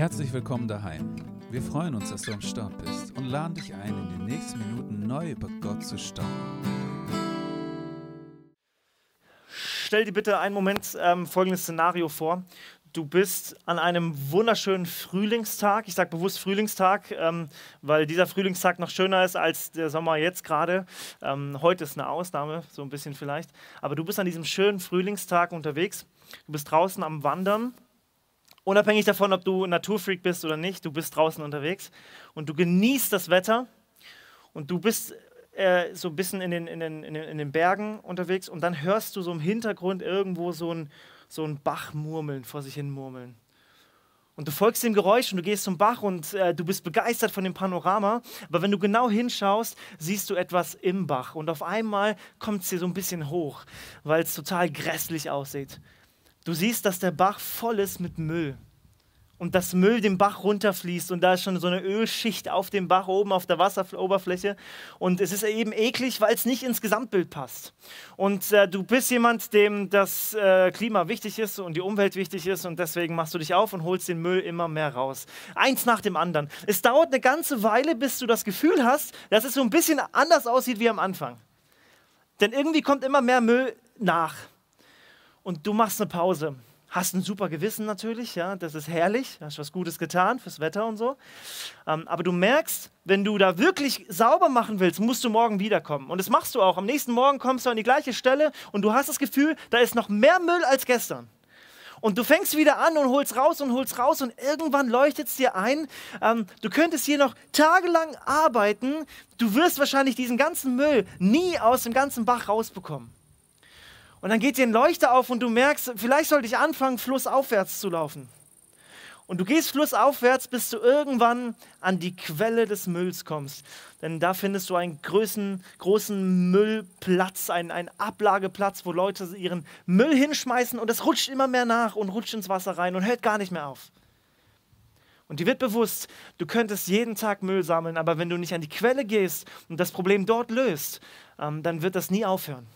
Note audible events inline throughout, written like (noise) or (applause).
Herzlich willkommen daheim. Wir freuen uns, dass du am Start bist und laden dich ein, in den nächsten Minuten neu über Gott zu staunen. Stell dir bitte einen Moment ähm, folgendes Szenario vor. Du bist an einem wunderschönen Frühlingstag. Ich sage bewusst Frühlingstag, ähm, weil dieser Frühlingstag noch schöner ist als der Sommer jetzt gerade. Ähm, heute ist eine Ausnahme, so ein bisschen vielleicht. Aber du bist an diesem schönen Frühlingstag unterwegs. Du bist draußen am Wandern Unabhängig davon, ob du Naturfreak bist oder nicht, du bist draußen unterwegs und du genießt das Wetter und du bist äh, so ein bisschen in den, in, den, in, den, in den Bergen unterwegs und dann hörst du so im Hintergrund irgendwo so ein, so ein Bach murmeln, vor sich hin murmeln. Und du folgst dem Geräusch und du gehst zum Bach und äh, du bist begeistert von dem Panorama. Aber wenn du genau hinschaust, siehst du etwas im Bach. Und auf einmal kommt es dir so ein bisschen hoch, weil es total grässlich aussieht. Du siehst, dass der Bach voll ist mit Müll und das Müll den Bach runterfließt und da ist schon so eine Ölschicht auf dem Bach oben auf der Wasseroberfläche und es ist eben eklig, weil es nicht ins Gesamtbild passt. Und äh, du bist jemand, dem das äh, Klima wichtig ist und die Umwelt wichtig ist und deswegen machst du dich auf und holst den Müll immer mehr raus. Eins nach dem anderen. Es dauert eine ganze Weile, bis du das Gefühl hast, dass es so ein bisschen anders aussieht wie am Anfang. Denn irgendwie kommt immer mehr Müll nach und du machst eine Pause. Hast ein super Gewissen natürlich, ja, das ist herrlich, hast was Gutes getan fürs Wetter und so. Ähm, aber du merkst, wenn du da wirklich sauber machen willst, musst du morgen wiederkommen. Und das machst du auch. Am nächsten Morgen kommst du an die gleiche Stelle und du hast das Gefühl, da ist noch mehr Müll als gestern. Und du fängst wieder an und holst raus und holst raus und irgendwann leuchtet es dir ein, ähm, du könntest hier noch tagelang arbeiten, du wirst wahrscheinlich diesen ganzen Müll nie aus dem ganzen Bach rausbekommen. Und dann geht dir ein Leuchter auf und du merkst, vielleicht sollte ich anfangen, flussaufwärts zu laufen. Und du gehst flussaufwärts, bis du irgendwann an die Quelle des Mülls kommst. Denn da findest du einen großen, großen Müllplatz, einen, einen Ablageplatz, wo Leute ihren Müll hinschmeißen und es rutscht immer mehr nach und rutscht ins Wasser rein und hört gar nicht mehr auf. Und dir wird bewusst, du könntest jeden Tag Müll sammeln, aber wenn du nicht an die Quelle gehst und das Problem dort löst, ähm, dann wird das nie aufhören.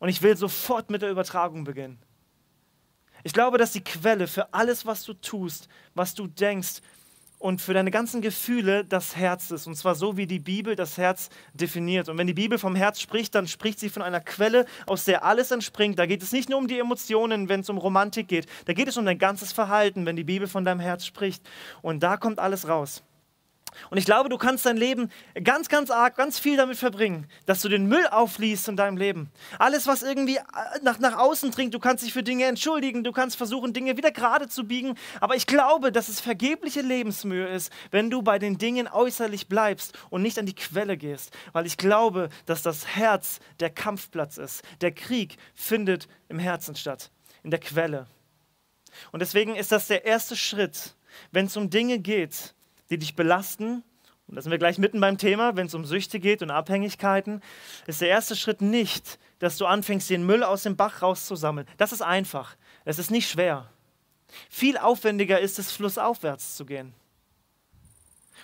Und ich will sofort mit der Übertragung beginnen. Ich glaube, dass die Quelle für alles, was du tust, was du denkst und für deine ganzen Gefühle das Herz ist. Und zwar so, wie die Bibel das Herz definiert. Und wenn die Bibel vom Herz spricht, dann spricht sie von einer Quelle, aus der alles entspringt. Da geht es nicht nur um die Emotionen, wenn es um Romantik geht. Da geht es um dein ganzes Verhalten, wenn die Bibel von deinem Herz spricht. Und da kommt alles raus. Und ich glaube, du kannst dein Leben ganz, ganz arg, ganz viel damit verbringen, dass du den Müll aufliest in deinem Leben. Alles, was irgendwie äh, nach, nach außen dringt, du kannst dich für Dinge entschuldigen, du kannst versuchen, Dinge wieder gerade zu biegen. Aber ich glaube, dass es vergebliche Lebensmühe ist, wenn du bei den Dingen äußerlich bleibst und nicht an die Quelle gehst. Weil ich glaube, dass das Herz der Kampfplatz ist. Der Krieg findet im Herzen statt, in der Quelle. Und deswegen ist das der erste Schritt, wenn es um Dinge geht, die dich belasten, und da sind wir gleich mitten beim Thema, wenn es um Süchte geht und Abhängigkeiten, ist der erste Schritt nicht, dass du anfängst, den Müll aus dem Bach rauszusammeln. Das ist einfach. Es ist nicht schwer. Viel aufwendiger ist es, flussaufwärts zu gehen.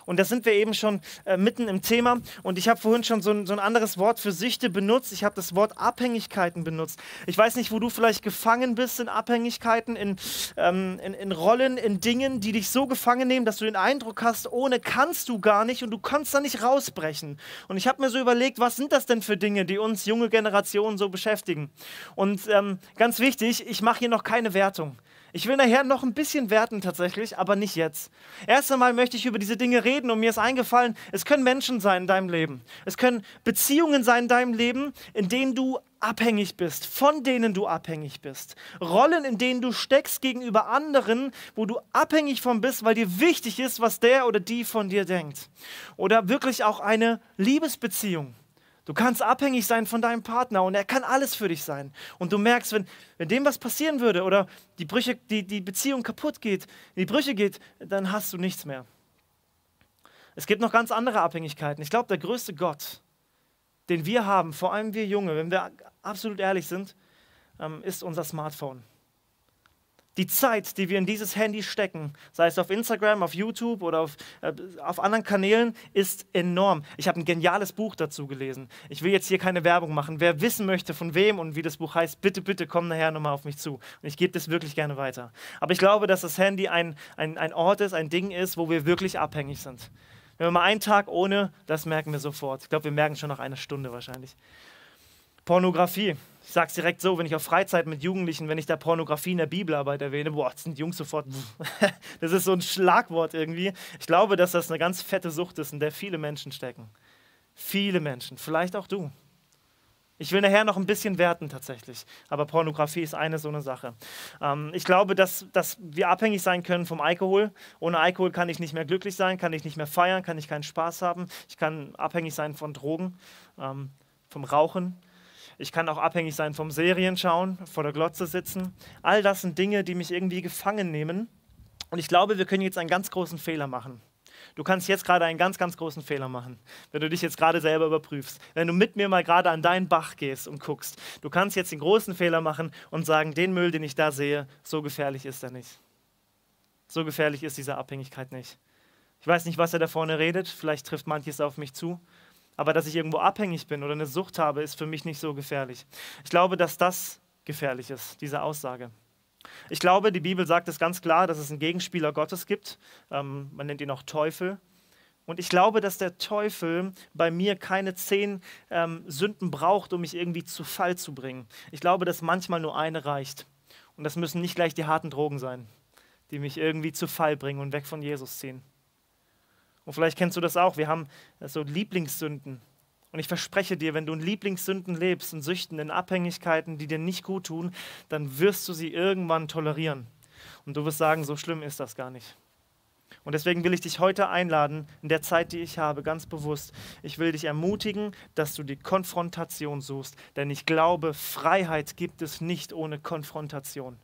Und da sind wir eben schon äh, mitten im Thema. Und ich habe vorhin schon so ein, so ein, anderes Wort für Süchte benutzt. Ich habe das Wort Abhängigkeiten benutzt. Ich weiß nicht, wo du vielleicht gefangen bist in Abhängigkeiten, in, ähm, in, in Rollen, in Dingen, die dich so gefangen nehmen, dass du den Eindruck hast, ohne kannst du gar nicht und du kannst da nicht rausbrechen. Und ich habe mir so überlegt, was sind das denn für Dinge, die uns junge Generationen so beschäftigen? Und ähm, ganz wichtig, ich mache hier noch keine Wertung. Ich will nachher noch ein bisschen werten tatsächlich, aber nicht jetzt. Erst einmal möchte ich über diese Dinge reden und mir ist eingefallen, es können Menschen sein in deinem Leben. Es können Beziehungen sein in deinem Leben, in denen du abhängig bist, von denen du abhängig bist. Rollen, in denen du steckst gegenüber anderen, wo du abhängig von bist, weil dir wichtig ist, was der oder die von dir denkt. Oder wirklich auch eine Liebesbeziehung Du kannst abhängig sein von deinem Partner und er kann alles für dich sein. Und du merkst, wenn, wenn dem was passieren würde oder die, Brüche, die, die Beziehung kaputt geht, in die Brüche geht, dann hast du nichts mehr. Es gibt noch ganz andere Abhängigkeiten. Ich glaube, der größte Gott, den wir haben, vor allem wir Junge, wenn wir absolut ehrlich sind, ähm, ist unser Smartphone. Die Zeit, die wir in dieses Handy stecken, sei es auf Instagram, auf YouTube oder auf, äh, auf anderen Kanälen, ist enorm. Ich habe ein geniales Buch dazu gelesen. Ich will jetzt hier keine Werbung machen. Wer wissen möchte, von wem und wie das Buch heißt, bitte, bitte komm nachher nochmal auf mich zu. Und ich gebe das wirklich gerne weiter. Aber ich glaube, dass das Handy ein, ein, ein Ort ist, ein Ding ist, wo wir wirklich abhängig sind. Wenn wir mal einen Tag ohne, das merken wir sofort. Ich glaube, wir merken schon nach einer Stunde wahrscheinlich. Pornografie. Ich sage es direkt so, wenn ich auf Freizeit mit Jugendlichen, wenn ich da Pornografie in der Bibelarbeit erwähne, boah, das sind Jungs sofort, (laughs) das ist so ein Schlagwort irgendwie. Ich glaube, dass das eine ganz fette Sucht ist, in der viele Menschen stecken. Viele Menschen, vielleicht auch du. Ich will nachher noch ein bisschen werten tatsächlich, aber Pornografie ist eine so eine Sache. Ähm, ich glaube, dass, dass wir abhängig sein können vom Alkohol. Ohne Alkohol kann ich nicht mehr glücklich sein, kann ich nicht mehr feiern, kann ich keinen Spaß haben. Ich kann abhängig sein von Drogen, ähm, vom Rauchen. Ich kann auch abhängig sein vom Serienschauen, vor der Glotze sitzen. All das sind Dinge, die mich irgendwie gefangen nehmen. Und ich glaube, wir können jetzt einen ganz großen Fehler machen. Du kannst jetzt gerade einen ganz, ganz großen Fehler machen, wenn du dich jetzt gerade selber überprüfst. Wenn du mit mir mal gerade an deinen Bach gehst und guckst. Du kannst jetzt den großen Fehler machen und sagen, den Müll, den ich da sehe, so gefährlich ist er nicht. So gefährlich ist diese Abhängigkeit nicht. Ich weiß nicht, was er da vorne redet. Vielleicht trifft manches auf mich zu. Aber dass ich irgendwo abhängig bin oder eine Sucht habe, ist für mich nicht so gefährlich. Ich glaube, dass das gefährlich ist, diese Aussage. Ich glaube, die Bibel sagt es ganz klar, dass es einen Gegenspieler Gottes gibt. Ähm, man nennt ihn auch Teufel. Und ich glaube, dass der Teufel bei mir keine zehn ähm, Sünden braucht, um mich irgendwie zu Fall zu bringen. Ich glaube, dass manchmal nur eine reicht. Und das müssen nicht gleich die harten Drogen sein, die mich irgendwie zu Fall bringen und weg von Jesus ziehen. Und vielleicht kennst du das auch. Wir haben so Lieblingssünden. Und ich verspreche dir, wenn du in Lieblingssünden lebst, in Süchten, in Abhängigkeiten, die dir nicht gut tun, dann wirst du sie irgendwann tolerieren. Und du wirst sagen, so schlimm ist das gar nicht. Und deswegen will ich dich heute einladen, in der Zeit, die ich habe, ganz bewusst, ich will dich ermutigen, dass du die Konfrontation suchst. Denn ich glaube, Freiheit gibt es nicht ohne Konfrontation.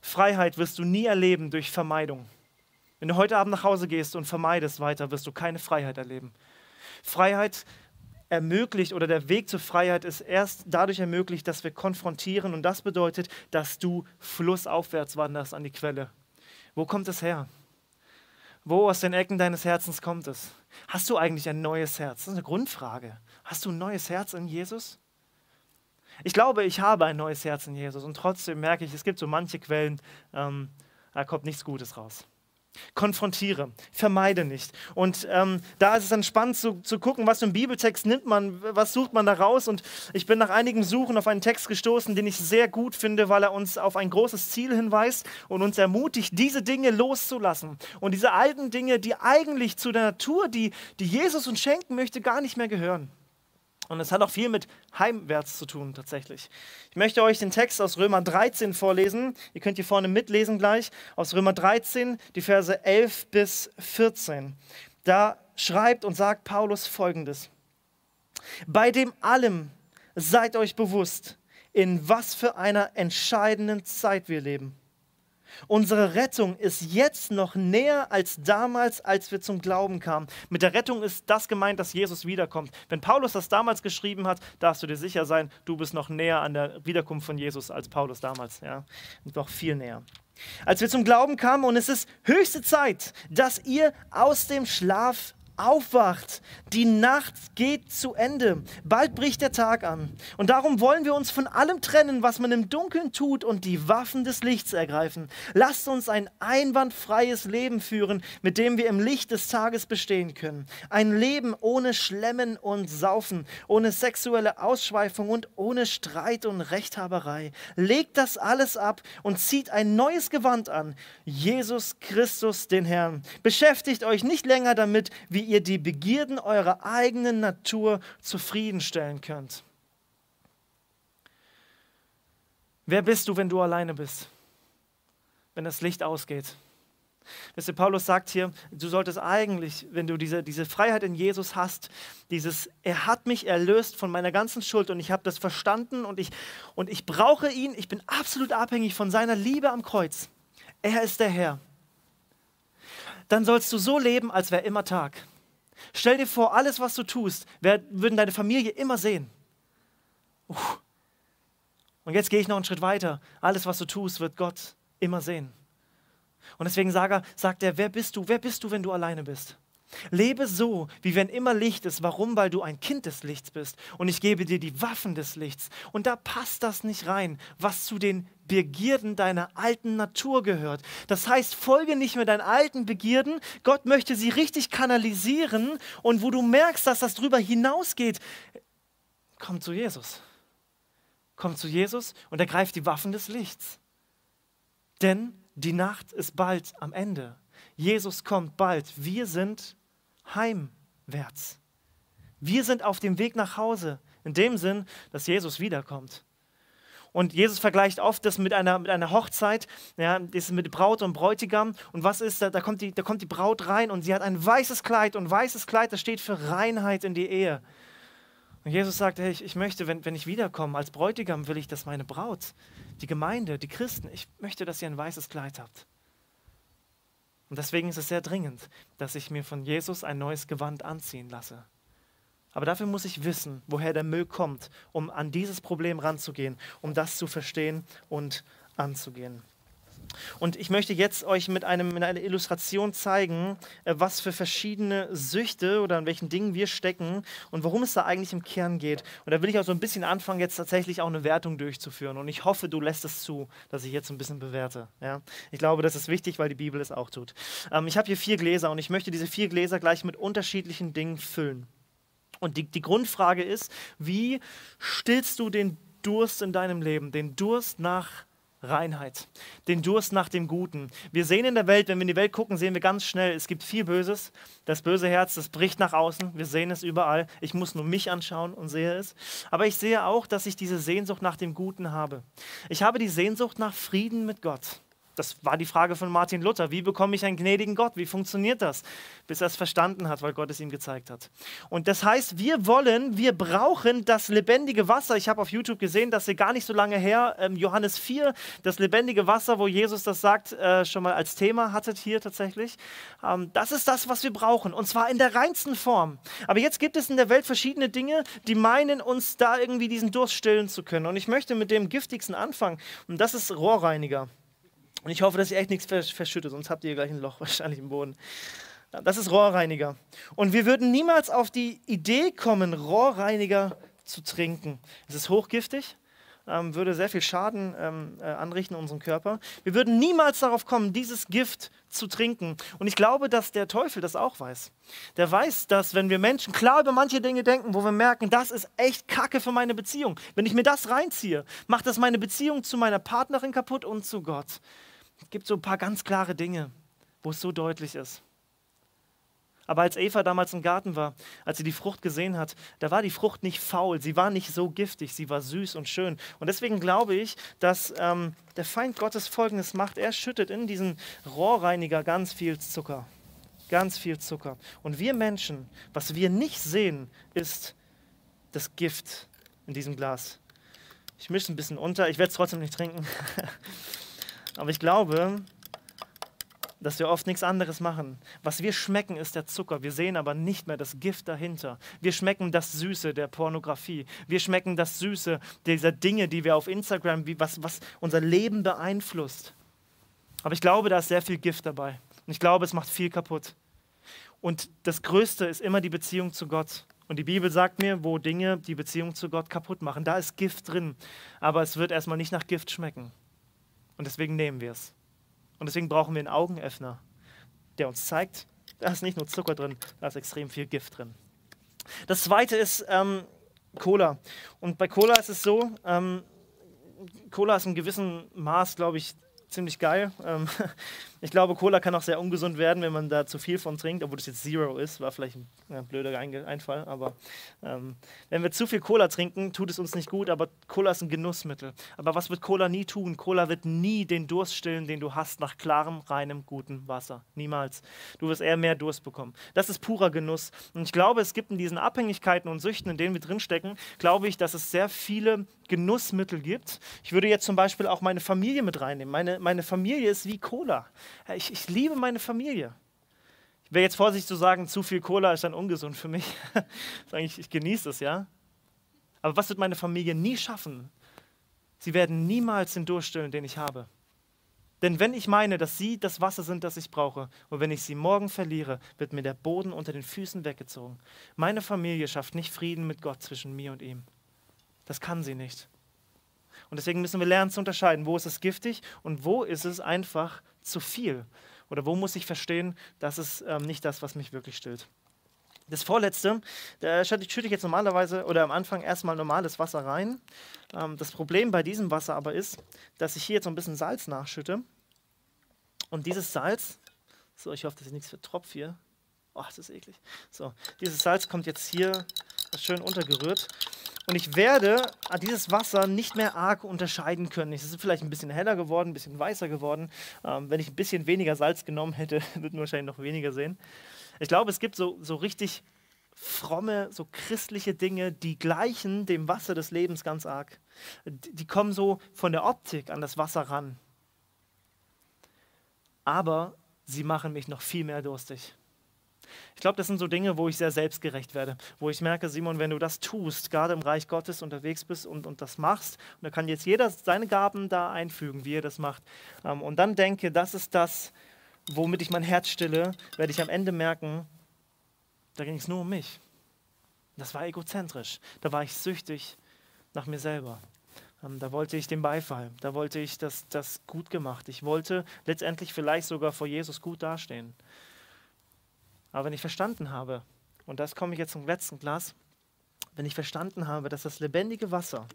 Freiheit wirst du nie erleben durch Vermeidung. Wenn du heute Abend nach Hause gehst und vermeidest weiter, wirst du keine Freiheit erleben. Freiheit ermöglicht oder der Weg zur Freiheit ist erst dadurch ermöglicht, dass wir konfrontieren und das bedeutet, dass du flussaufwärts wanderst an die Quelle. Wo kommt es her? Wo aus den Ecken deines Herzens kommt es? Hast du eigentlich ein neues Herz? Das ist eine Grundfrage. Hast du ein neues Herz in Jesus? Ich glaube, ich habe ein neues Herz in Jesus und trotzdem merke ich, es gibt so manche Quellen, ähm, da kommt nichts Gutes raus. Konfrontiere, vermeide nicht. Und ähm, da ist es dann spannend zu, zu gucken, was für einen Bibeltext nimmt man, was sucht man da raus. Und ich bin nach einigem Suchen auf einen Text gestoßen, den ich sehr gut finde, weil er uns auf ein großes Ziel hinweist und uns ermutigt, diese Dinge loszulassen. Und diese alten Dinge, die eigentlich zu der Natur, die, die Jesus uns schenken möchte, gar nicht mehr gehören. Und es hat auch viel mit heimwärts zu tun, tatsächlich. Ich möchte euch den Text aus Römer 13 vorlesen. Ihr könnt hier vorne mitlesen gleich. Aus Römer 13, die Verse 11 bis 14. Da schreibt und sagt Paulus folgendes: Bei dem allem seid euch bewusst, in was für einer entscheidenden Zeit wir leben. Unsere Rettung ist jetzt noch näher als damals, als wir zum Glauben kamen. Mit der Rettung ist das gemeint, dass Jesus wiederkommt. Wenn Paulus das damals geschrieben hat, darfst du dir sicher sein, du bist noch näher an der Wiederkunft von Jesus als Paulus damals. Ja? Noch viel näher. Als wir zum Glauben kamen und es ist höchste Zeit, dass ihr aus dem Schlaf aufwacht. Die Nacht geht zu Ende. Bald bricht der Tag an. Und darum wollen wir uns von allem trennen, was man im Dunkeln tut und die Waffen des Lichts ergreifen. Lasst uns ein einwandfreies Leben führen, mit dem wir im Licht des Tages bestehen können. Ein Leben ohne Schlemmen und Saufen, ohne sexuelle Ausschweifung und ohne Streit und Rechthaberei. Legt das alles ab und zieht ein neues Gewand an. Jesus Christus, den Herrn. Beschäftigt euch nicht länger damit, wie ihr die Begierden eurer eigenen Natur zufriedenstellen könnt. Wer bist du, wenn du alleine bist? Wenn das Licht ausgeht? Wisst ihr, Paulus sagt hier, du solltest eigentlich, wenn du diese, diese Freiheit in Jesus hast, dieses, er hat mich erlöst von meiner ganzen Schuld und ich habe das verstanden und ich, und ich brauche ihn, ich bin absolut abhängig von seiner Liebe am Kreuz. Er ist der Herr. Dann sollst du so leben, als wäre immer Tag. Stell dir vor, alles, was du tust, würden deine Familie immer sehen. Und jetzt gehe ich noch einen Schritt weiter. Alles, was du tust, wird Gott immer sehen. Und deswegen sagt er, sagt er, wer bist du? Wer bist du, wenn du alleine bist? Lebe so, wie wenn immer Licht ist. Warum? Weil du ein Kind des Lichts bist. Und ich gebe dir die Waffen des Lichts. Und da passt das nicht rein, was zu den Begierden deiner alten Natur gehört. Das heißt, folge nicht mehr deinen alten Begierden. Gott möchte sie richtig kanalisieren. Und wo du merkst, dass das drüber hinausgeht, komm zu Jesus. Komm zu Jesus und ergreif die Waffen des Lichts. Denn die Nacht ist bald am Ende. Jesus kommt bald. Wir sind heimwärts. Wir sind auf dem Weg nach Hause, in dem Sinn, dass Jesus wiederkommt. Und Jesus vergleicht oft das mit einer, mit einer Hochzeit, ja, das mit Braut und Bräutigam. Und was ist da? Da kommt, die, da kommt die Braut rein und sie hat ein weißes Kleid. Und weißes Kleid, das steht für Reinheit in die Ehe. Und Jesus sagt, hey, ich, ich möchte, wenn, wenn ich wiederkomme, als Bräutigam will ich, dass meine Braut, die Gemeinde, die Christen, ich möchte, dass ihr ein weißes Kleid habt. Und deswegen ist es sehr dringend, dass ich mir von Jesus ein neues Gewand anziehen lasse. Aber dafür muss ich wissen, woher der Müll kommt, um an dieses Problem ranzugehen, um das zu verstehen und anzugehen. Und ich möchte jetzt euch mit, einem, mit einer Illustration zeigen, äh, was für verschiedene Süchte oder an welchen Dingen wir stecken und worum es da eigentlich im Kern geht. Und da will ich auch so ein bisschen anfangen, jetzt tatsächlich auch eine Wertung durchzuführen. Und ich hoffe, du lässt es zu, dass ich jetzt ein bisschen bewerte. Ja? Ich glaube, das ist wichtig, weil die Bibel es auch tut. Ähm, ich habe hier vier Gläser und ich möchte diese vier Gläser gleich mit unterschiedlichen Dingen füllen. Und die, die Grundfrage ist, wie stillst du den Durst in deinem Leben, den Durst nach Reinheit, den Durst nach dem Guten. Wir sehen in der Welt, wenn wir in die Welt gucken, sehen wir ganz schnell, es gibt viel Böses. Das böse Herz, das bricht nach außen. Wir sehen es überall. Ich muss nur mich anschauen und sehe es. Aber ich sehe auch, dass ich diese Sehnsucht nach dem Guten habe. Ich habe die Sehnsucht nach Frieden mit Gott. Das war die Frage von Martin Luther. Wie bekomme ich einen gnädigen Gott? Wie funktioniert das? Bis er es verstanden hat, weil Gott es ihm gezeigt hat. Und das heißt, wir wollen, wir brauchen das lebendige Wasser. Ich habe auf YouTube gesehen, dass ihr gar nicht so lange her, ähm, Johannes 4, das lebendige Wasser, wo Jesus das sagt, äh, schon mal als Thema hattet hier tatsächlich. Ähm, das ist das, was wir brauchen. Und zwar in der reinsten Form. Aber jetzt gibt es in der Welt verschiedene Dinge, die meinen, uns da irgendwie diesen Durst stillen zu können. Und ich möchte mit dem giftigsten anfangen. Und das ist Rohrreiniger. Und ich hoffe, dass ihr echt nichts verschüttet, sonst habt ihr gleich ein Loch (laughs) wahrscheinlich im Boden. Das ist Rohrreiniger. Und wir würden niemals auf die Idee kommen, Rohrreiniger zu trinken. Es ist hochgiftig, ähm, würde sehr viel Schaden ähm, äh, anrichten unserem Körper. Wir würden niemals darauf kommen, dieses Gift zu trinken. Und ich glaube, dass der Teufel das auch weiß. Der weiß, dass wenn wir Menschen klar über manche Dinge denken, wo wir merken, das ist echt Kacke für meine Beziehung. Wenn ich mir das reinziehe, macht das meine Beziehung zu meiner Partnerin kaputt und zu Gott. Es gibt so ein paar ganz klare Dinge, wo es so deutlich ist. Aber als Eva damals im Garten war, als sie die Frucht gesehen hat, da war die Frucht nicht faul, sie war nicht so giftig, sie war süß und schön. Und deswegen glaube ich, dass ähm, der Feind Gottes Folgendes macht. Er schüttet in diesen Rohrreiniger ganz viel Zucker. Ganz viel Zucker. Und wir Menschen, was wir nicht sehen, ist das Gift in diesem Glas. Ich mische ein bisschen unter, ich werde es trotzdem nicht trinken. (laughs) Aber ich glaube, dass wir oft nichts anderes machen. Was wir schmecken, ist der Zucker. Wir sehen aber nicht mehr das Gift dahinter. Wir schmecken das Süße der Pornografie. Wir schmecken das Süße dieser Dinge, die wir auf Instagram, wie, was, was unser Leben beeinflusst. Aber ich glaube, da ist sehr viel Gift dabei. Und ich glaube, es macht viel kaputt. Und das Größte ist immer die Beziehung zu Gott. Und die Bibel sagt mir, wo Dinge die Beziehung zu Gott kaputt machen, da ist Gift drin. Aber es wird erstmal nicht nach Gift schmecken. Und deswegen nehmen wir es. Und deswegen brauchen wir einen Augenöffner, der uns zeigt, da ist nicht nur Zucker drin, da ist extrem viel Gift drin. Das zweite ist ähm, Cola. Und bei Cola ist es so, ähm, Cola ist in gewissem Maß, glaube ich, ziemlich geil. Ähm, (laughs) ich glaube, Cola kann auch sehr ungesund werden, wenn man da zu viel von trinkt, obwohl das jetzt Zero ist. War vielleicht ein blöder Einfall, aber ähm, wenn wir zu viel Cola trinken, tut es uns nicht gut, aber Cola ist ein Genussmittel. Aber was wird Cola nie tun? Cola wird nie den Durst stillen, den du hast nach klarem, reinem, gutem Wasser. Niemals. Du wirst eher mehr Durst bekommen. Das ist purer Genuss. Und ich glaube, es gibt in diesen Abhängigkeiten und Süchten, in denen wir drinstecken, glaube ich, dass es sehr viele Genussmittel gibt. Ich würde jetzt zum Beispiel auch meine Familie mit reinnehmen. Meine, meine Familie ist wie Cola. Ich, ich liebe meine Familie. Ich wäre jetzt vorsichtig zu sagen, zu viel Cola ist dann ungesund für mich. (laughs) ich, ich genieße es, ja. Aber was wird meine Familie nie schaffen? Sie werden niemals den Durst stillen, den ich habe. Denn wenn ich meine, dass sie das Wasser sind, das ich brauche, und wenn ich sie morgen verliere, wird mir der Boden unter den Füßen weggezogen. Meine Familie schafft nicht Frieden mit Gott zwischen mir und ihm. Das kann sie nicht. Und deswegen müssen wir lernen zu unterscheiden, wo ist es giftig und wo ist es einfach zu viel. Oder wo muss ich verstehen, das ist ähm, nicht das, was mich wirklich stillt. Das vorletzte, da schütte ich jetzt normalerweise oder am Anfang erstmal normales Wasser rein. Ähm, das Problem bei diesem Wasser aber ist, dass ich hier jetzt so ein bisschen Salz nachschütte. Und dieses Salz, so, ich hoffe, dass ich nichts vertropft hier. Oh, das ist eklig. So, dieses Salz kommt jetzt hier schön untergerührt. Und ich werde dieses Wasser nicht mehr arg unterscheiden können. Es ist vielleicht ein bisschen heller geworden, ein bisschen weißer geworden. Ähm, wenn ich ein bisschen weniger Salz genommen hätte, (laughs) würden wir wahrscheinlich noch weniger sehen. Ich glaube, es gibt so, so richtig fromme, so christliche Dinge, die gleichen dem Wasser des Lebens ganz arg. Die kommen so von der Optik an das Wasser ran. Aber sie machen mich noch viel mehr durstig. Ich glaube, das sind so Dinge, wo ich sehr selbstgerecht werde, wo ich merke, Simon, wenn du das tust, gerade im Reich Gottes unterwegs bist und, und das machst, und da kann jetzt jeder seine Gaben da einfügen, wie er das macht, ähm, und dann denke, das ist das, womit ich mein Herz stille, werde ich am Ende merken, da ging es nur um mich. Das war egozentrisch. Da war ich süchtig nach mir selber. Ähm, da wollte ich den Beifall. Da wollte ich das, das gut gemacht. Ich wollte letztendlich vielleicht sogar vor Jesus gut dastehen. Aber wenn ich verstanden habe, und das komme ich jetzt zum letzten Glas, wenn ich verstanden habe, dass das lebendige Wasser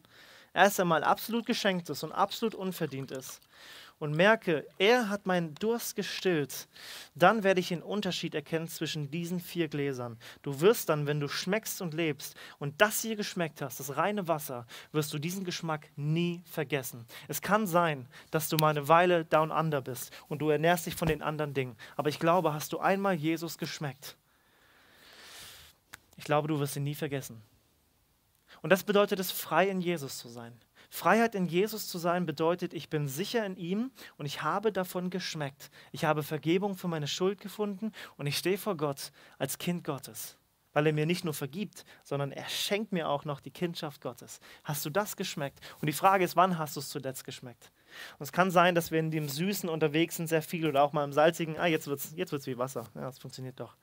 erst einmal absolut geschenkt ist und absolut unverdient ist und merke, er hat meinen Durst gestillt, dann werde ich den Unterschied erkennen zwischen diesen vier Gläsern. Du wirst dann, wenn du schmeckst und lebst und das hier geschmeckt hast, das reine Wasser, wirst du diesen Geschmack nie vergessen. Es kann sein, dass du mal eine Weile down under bist und du ernährst dich von den anderen Dingen. Aber ich glaube, hast du einmal Jesus geschmeckt, ich glaube, du wirst ihn nie vergessen. Und das bedeutet es, frei in Jesus zu sein. Freiheit in Jesus zu sein bedeutet, ich bin sicher in ihm und ich habe davon geschmeckt. Ich habe Vergebung für meine Schuld gefunden und ich stehe vor Gott als Kind Gottes, weil er mir nicht nur vergibt, sondern er schenkt mir auch noch die Kindschaft Gottes. Hast du das geschmeckt? Und die Frage ist, wann hast du es zuletzt geschmeckt? Und es kann sein, dass wir in dem Süßen unterwegs sind, sehr viel oder auch mal im Salzigen. Ah, jetzt wird es jetzt wird's wie Wasser. Ja, das funktioniert doch.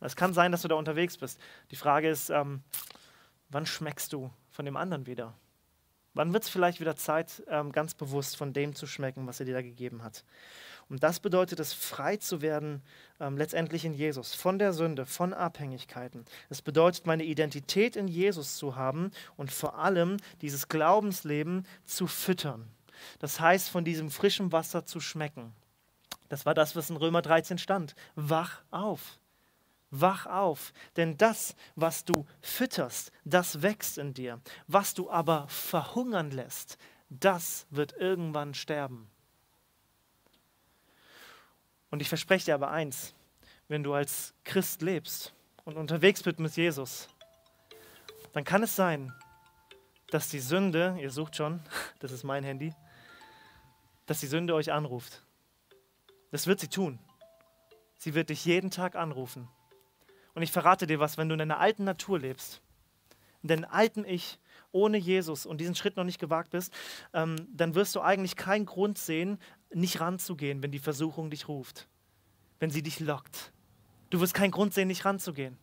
Es kann sein, dass du da unterwegs bist. Die Frage ist, ähm, wann schmeckst du von dem anderen wieder? Wann wird es vielleicht wieder Zeit, ähm, ganz bewusst von dem zu schmecken, was er dir da gegeben hat? Und das bedeutet es, frei zu werden, ähm, letztendlich in Jesus, von der Sünde, von Abhängigkeiten. Es bedeutet, meine Identität in Jesus zu haben und vor allem dieses Glaubensleben zu füttern. Das heißt, von diesem frischen Wasser zu schmecken. Das war das, was in Römer 13 stand. Wach auf. Wach auf, denn das, was du fütterst, das wächst in dir. Was du aber verhungern lässt, das wird irgendwann sterben. Und ich verspreche dir aber eins, wenn du als Christ lebst und unterwegs bist mit Jesus, dann kann es sein, dass die Sünde, ihr sucht schon, (laughs) das ist mein Handy, dass die Sünde euch anruft. Das wird sie tun. Sie wird dich jeden Tag anrufen. Und ich verrate dir was, wenn du in deiner alten Natur lebst, in deinem alten Ich, ohne Jesus und diesen Schritt noch nicht gewagt bist, ähm, dann wirst du eigentlich keinen Grund sehen, nicht ranzugehen, wenn die Versuchung dich ruft, wenn sie dich lockt. Du wirst keinen Grund sehen, nicht ranzugehen.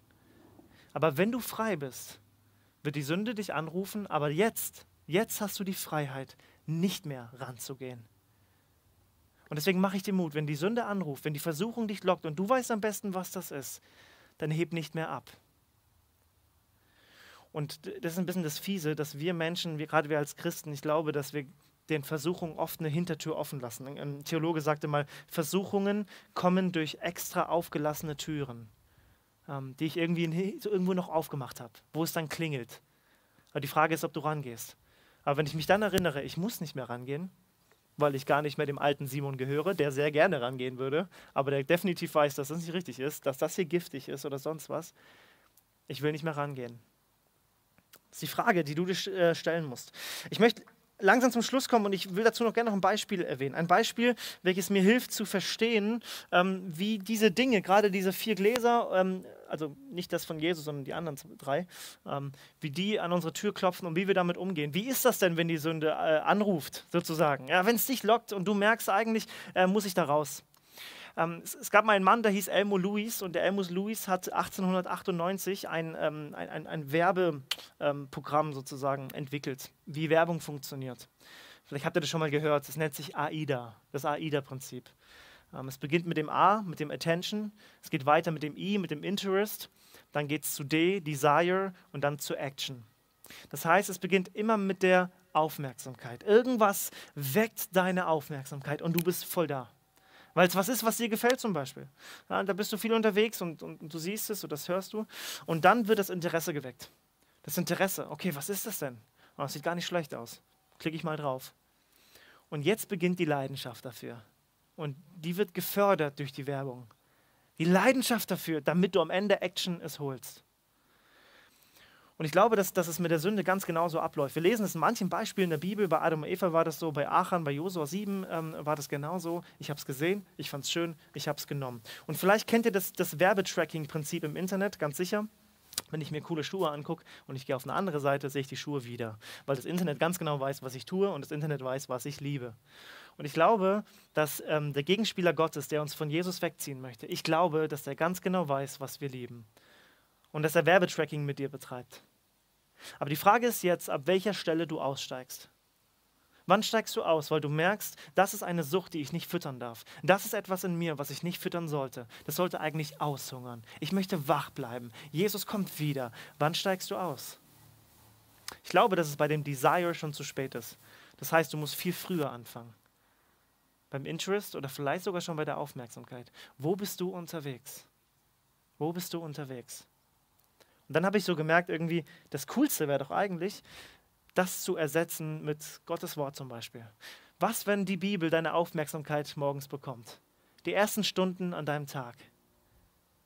Aber wenn du frei bist, wird die Sünde dich anrufen, aber jetzt, jetzt hast du die Freiheit, nicht mehr ranzugehen. Und deswegen mache ich dir Mut, wenn die Sünde anruft, wenn die Versuchung dich lockt und du weißt am besten, was das ist, dann heb nicht mehr ab. Und das ist ein bisschen das Fiese, dass wir Menschen, wir, gerade wir als Christen, ich glaube, dass wir den Versuchungen oft eine Hintertür offen lassen. Ein Theologe sagte mal, Versuchungen kommen durch extra aufgelassene Türen, ähm, die ich irgendwie in, so irgendwo noch aufgemacht habe, wo es dann klingelt. Aber die Frage ist, ob du rangehst. Aber wenn ich mich dann erinnere, ich muss nicht mehr rangehen, weil ich gar nicht mehr dem alten Simon gehöre, der sehr gerne rangehen würde, aber der definitiv weiß, dass das nicht richtig ist, dass das hier giftig ist oder sonst was. Ich will nicht mehr rangehen. Das ist die Frage, die du dir äh, stellen musst. Ich möchte langsam zum Schluss kommen und ich will dazu noch gerne noch ein Beispiel erwähnen. Ein Beispiel, welches mir hilft zu verstehen, ähm, wie diese Dinge, gerade diese vier Gläser, ähm, also nicht das von Jesus, sondern die anderen drei, ähm, wie die an unsere Tür klopfen und wie wir damit umgehen. Wie ist das denn, wenn die Sünde äh, anruft, sozusagen? Ja, wenn es dich lockt und du merkst eigentlich, äh, muss ich da raus. Ähm, es, es, gab mal einen Mann, der hieß Elmo Lewis und der Elmo Lewis hat 1898 ein, ähm, ein, ein, ein Werbeprogramm ähm, sozusagen entwickelt, wie Werbung funktioniert. Vielleicht habt ihr das schon mal gehört, es nennt sich AIDA, das AIDA-Prinzip. Ähm, es beginnt mit dem A, mit dem Attention, es geht weiter mit dem I, mit dem Interest, dann geht es zu D, Desire und dann zu Action. Das heißt, es beginnt immer mit der Aufmerksamkeit. Irgendwas weckt deine Aufmerksamkeit und du bist voll da. Weil es was ist, was dir gefällt zum Beispiel. Ja, da bist du viel unterwegs und, und, und du siehst es oder das hörst du. Und dann wird das Interesse geweckt. Das Interesse, okay, was ist das denn? Oh, das sieht gar nicht schlecht aus. Klicke ich mal drauf. Und jetzt beginnt die Leidenschaft dafür. Und die wird gefördert durch die Werbung. Die Leidenschaft dafür, damit du am Ende Action es holst. Und ich glaube, dass, dass es mit der Sünde ganz genauso abläuft. Wir lesen es in manchen Beispielen der Bibel. Bei Adam und Eva war das so, bei Achan, bei Josua 7 ähm, war das genauso. Ich habe es gesehen, ich fand es schön, ich habe es genommen. Und vielleicht kennt ihr das, das Werbetracking-Prinzip im Internet, ganz sicher. Wenn ich mir coole Schuhe angucke und ich gehe auf eine andere Seite, sehe ich die Schuhe wieder. Weil das Internet ganz genau weiß, was ich tue und das Internet weiß, was ich liebe. Und ich glaube, dass ähm, der Gegenspieler Gottes, der uns von Jesus wegziehen möchte, ich glaube, dass er ganz genau weiß, was wir lieben und dass er Werbetracking mit dir betreibt. Aber die Frage ist jetzt, ab welcher Stelle du aussteigst. Wann steigst du aus, weil du merkst, das ist eine Sucht, die ich nicht füttern darf. Das ist etwas in mir, was ich nicht füttern sollte. Das sollte eigentlich aushungern. Ich möchte wach bleiben. Jesus kommt wieder. Wann steigst du aus? Ich glaube, dass es bei dem Desire schon zu spät ist. Das heißt, du musst viel früher anfangen. Beim Interest oder vielleicht sogar schon bei der Aufmerksamkeit. Wo bist du unterwegs? Wo bist du unterwegs? Und dann habe ich so gemerkt, irgendwie, das Coolste wäre doch eigentlich, das zu ersetzen mit Gottes Wort zum Beispiel. Was, wenn die Bibel deine Aufmerksamkeit morgens bekommt? Die ersten Stunden an deinem Tag.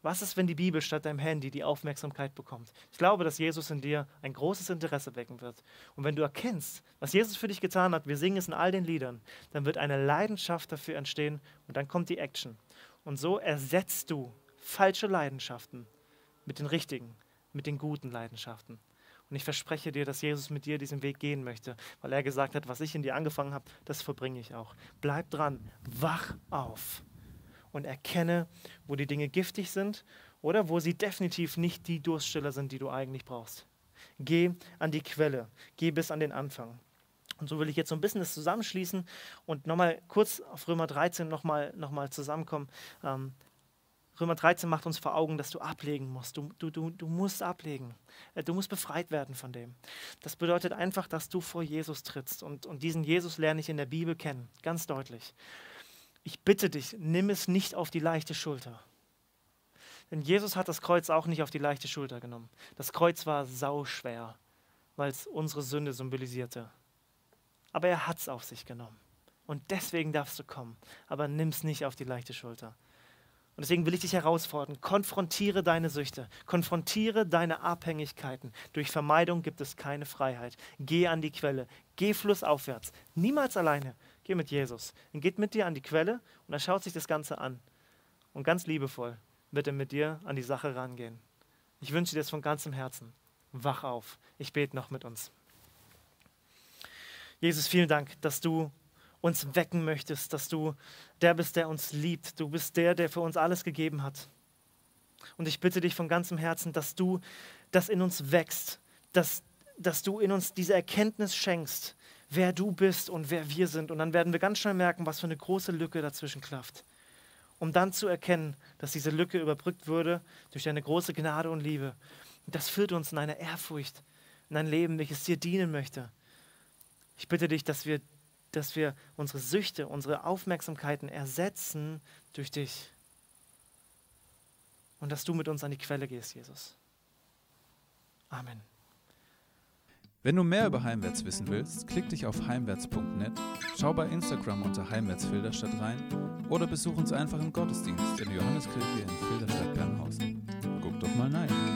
Was ist, wenn die Bibel statt deinem Handy die Aufmerksamkeit bekommt? Ich glaube, dass Jesus in dir ein großes Interesse wecken wird. Und wenn du erkennst, was Jesus für dich getan hat, wir singen es in all den Liedern, dann wird eine Leidenschaft dafür entstehen und dann kommt die Action. Und so ersetzt du falsche Leidenschaften mit den richtigen mit den guten Leidenschaften. Und ich verspreche dir, dass Jesus mit dir diesen Weg gehen möchte, weil er gesagt hat, was ich in dir angefangen habe, das verbringe ich auch. Bleib dran, wach auf und erkenne, wo die Dinge giftig sind oder wo sie definitiv nicht die Durststiller sind, die du eigentlich brauchst. Geh an die Quelle, geh bis an den Anfang. Und so will ich jetzt so ein bisschen das zusammenschließen und nochmal kurz auf Römer 13 nochmal noch mal zusammenkommen. Ähm, Römer 13 macht uns vor Augen, dass du ablegen musst. Du, du, du, du musst ablegen. Äh, du musst befreit werden von dem. Das bedeutet einfach, dass du vor Jesus trittst. Und, und diesen Jesus lerne ich in der Bibel kennen, ganz deutlich. Ich bitte dich, nimm es nicht auf die leichte Schulter. Denn Jesus hat das Kreuz auch nicht auf die leichte Schulter genommen. Das Kreuz war sauschwer, weil es unsere Sünde symbolisierte. Aber er hat es auf sich genommen. Und deswegen darfst du kommen. Aber nimm es nicht auf die leichte Schulter. Und deswegen will ich dich herausfordern, konfrontiere deine Süchte, konfrontiere deine Abhängigkeiten. Durch Vermeidung gibt es keine Freiheit. Geh an die Quelle, geh flussaufwärts, niemals alleine. Geh mit Jesus. Er geht mit dir an die Quelle und er schaut sich das Ganze an. Und ganz liebevoll wird er mit dir an die Sache rangehen. Ich wünsche dir das von ganzem Herzen. Wach auf. Ich bete noch mit uns. Jesus, vielen Dank, dass du uns wecken möchtest, dass du der bist, der uns liebt. Du bist der, der für uns alles gegeben hat. Und ich bitte dich von ganzem Herzen, dass du das in uns wächst, dass, dass du in uns diese Erkenntnis schenkst, wer du bist und wer wir sind. Und dann werden wir ganz schnell merken, was für eine große Lücke dazwischen klafft. Um dann zu erkennen, dass diese Lücke überbrückt wurde durch deine große Gnade und Liebe. Und das führt uns in eine Ehrfurcht, in ein Leben, welches dir dienen möchte. Ich bitte dich, dass wir dass wir unsere Süchte, unsere Aufmerksamkeiten ersetzen durch dich. Und dass du mit uns an die Quelle gehst, Jesus. Amen. Wenn du mehr über Heimwärts wissen willst, klick dich auf heimwärts.net, schau bei Instagram unter Heimwärts Filderstadt rein oder besuch uns einfach im Gottesdienst in der Johanneskirche in Filderstadt Bernhausen. Guck doch mal rein.